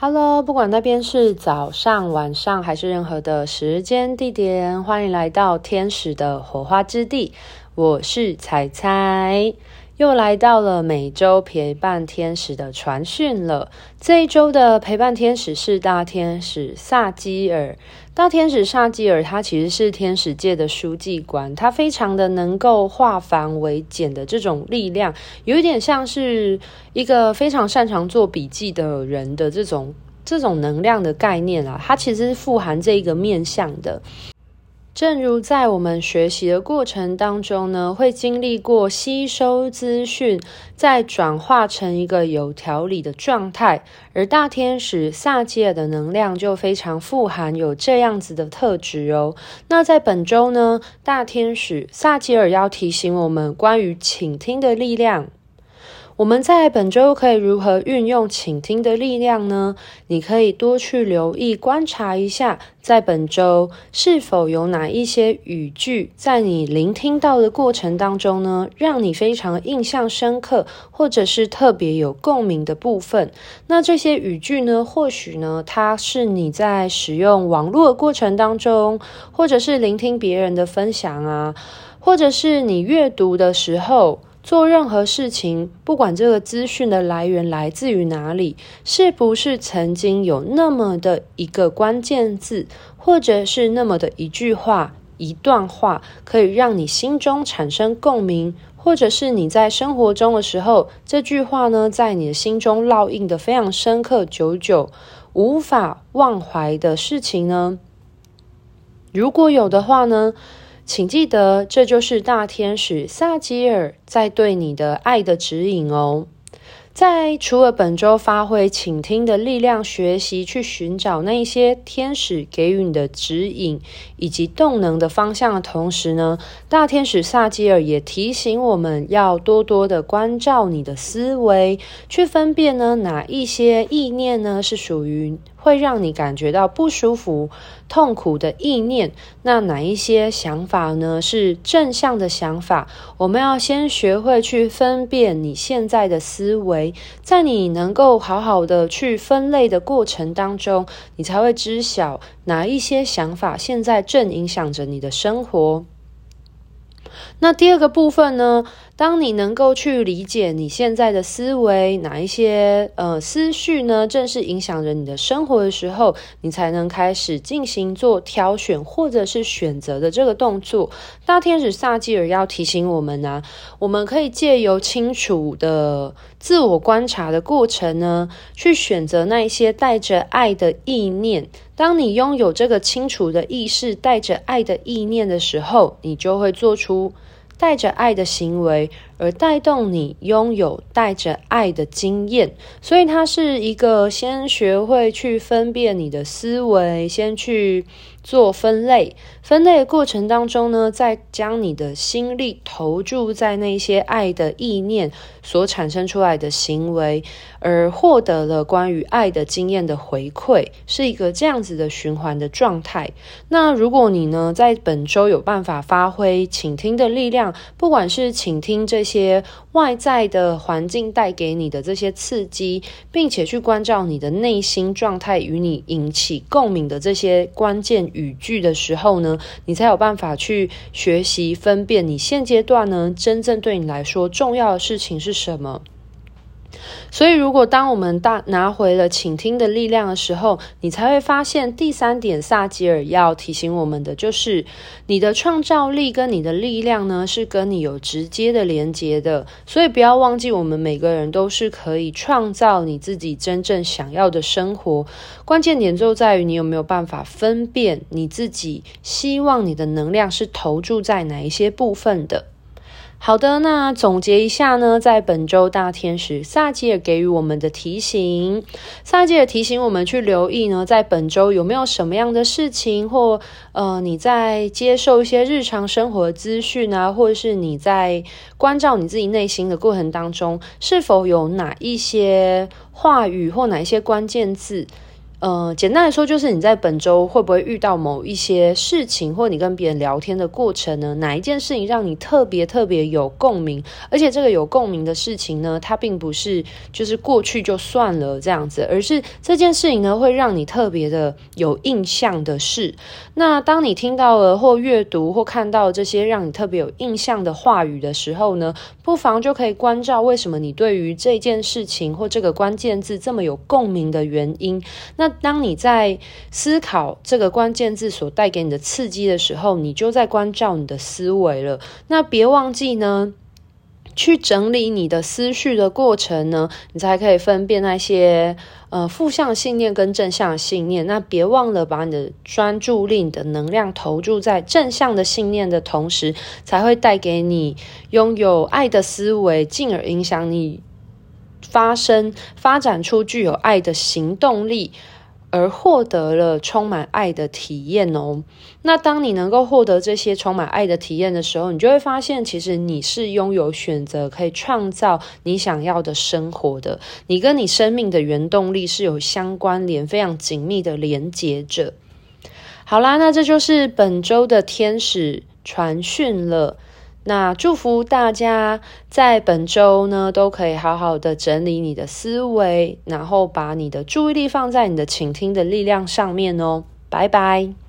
Hello，不管那边是早上、晚上还是任何的时间地点，欢迎来到天使的火花之地。我是彩彩，又来到了每周陪伴天使的传讯了。这一周的陪伴天使是大天使萨基尔。大天使萨基尔，他其实是天使界的书记官，他非常的能够化繁为简的这种力量，有一点像是一个非常擅长做笔记的人的这种这种能量的概念啊，它其实是富含这一个面向的。正如在我们学习的过程当中呢，会经历过吸收资讯，再转化成一个有条理的状态，而大天使萨基尔的能量就非常富含有这样子的特质哦。那在本周呢，大天使萨基尔要提醒我们关于倾听的力量。我们在本周可以如何运用倾听的力量呢？你可以多去留意、观察一下，在本周是否有哪一些语句，在你聆听到的过程当中呢，让你非常印象深刻，或者是特别有共鸣的部分。那这些语句呢，或许呢，它是你在使用网络的过程当中，或者是聆听别人的分享啊，或者是你阅读的时候。做任何事情，不管这个资讯的来源来自于哪里，是不是曾经有那么的一个关键字，或者是那么的一句话、一段话，可以让你心中产生共鸣，或者是你在生活中的时候，这句话呢，在你的心中烙印得非常深刻、久久无法忘怀的事情呢？如果有的话呢？请记得，这就是大天使萨基尔在对你的爱的指引哦。在除了本周发挥倾听的力量，学习去寻找那些天使给予你的指引以及动能的方向的同时呢，大天使萨基尔也提醒我们要多多的关照你的思维，去分辨呢哪一些意念呢是属于。会让你感觉到不舒服、痛苦的意念，那哪一些想法呢？是正向的想法。我们要先学会去分辨你现在的思维，在你能够好好的去分类的过程当中，你才会知晓哪一些想法现在正影响着你的生活。那第二个部分呢？当你能够去理解你现在的思维，哪一些呃思绪呢，正是影响着你的生活的时候，你才能开始进行做挑选或者是选择的这个动作。大天使萨基尔要提醒我们呢、我们可以借由清楚的自我观察的过程呢，去选择那一些带着爱的意念。当你拥有这个清楚的意识，带着爱的意念的时候，你就会做出。带着爱的行为，而带动你拥有带着爱的经验，所以它是一个先学会去分辨你的思维，先去做分类。分类的过程当中呢，再将你的心力投注在那些爱的意念所产生出来的行为，而获得了关于爱的经验的回馈，是一个这样子的循环的状态。那如果你呢，在本周有办法发挥倾听的力量，不管是倾听这些外在的环境带给你的这些刺激，并且去关照你的内心状态与你引起共鸣的这些关键语句的时候呢，你才有办法去学习分辨你现阶段呢，真正对你来说重要的事情是什么。所以，如果当我们大拿回了倾听的力量的时候，你才会发现第三点，萨吉尔要提醒我们的就是，你的创造力跟你的力量呢，是跟你有直接的连接的。所以，不要忘记，我们每个人都是可以创造你自己真正想要的生活。关键点就在于你有没有办法分辨你自己希望你的能量是投注在哪一些部分的。好的，那总结一下呢，在本周大天使萨基尔给予我们的提醒，萨基尔提醒我们去留意呢，在本周有没有什么样的事情，或呃你在接受一些日常生活资讯啊，或者是你在关照你自己内心的过程当中，是否有哪一些话语或哪一些关键字，呃，简单来说，就是你在本周会不会遇到某一些事情，或你跟别人聊天的过程呢？哪一件事情让你特别特别有共鸣？而且这个有共鸣的事情呢，它并不是就是过去就算了这样子，而是这件事情呢，会让你特别的有印象的事。那当你听到了或阅读或看到这些让你特别有印象的话语的时候呢，不妨就可以关照为什么你对于这件事情或这个关键字这么有共鸣的原因。那当你在思考这个关键字所带给你的刺激的时候，你就在关照你的思维了。那别忘记呢，去整理你的思绪的过程呢，你才可以分辨那些呃负向信念跟正向信念。那别忘了把你的专注力、你的能量投注在正向的信念的同时，才会带给你拥有爱的思维，进而影响你发生、发展出具有爱的行动力。而获得了充满爱的体验哦。那当你能够获得这些充满爱的体验的时候，你就会发现，其实你是拥有选择，可以创造你想要的生活的。你跟你生命的原动力是有相关联、非常紧密的连接着。好啦，那这就是本周的天使传讯了。那祝福大家在本周呢，都可以好好的整理你的思维，然后把你的注意力放在你的倾听的力量上面哦。拜拜。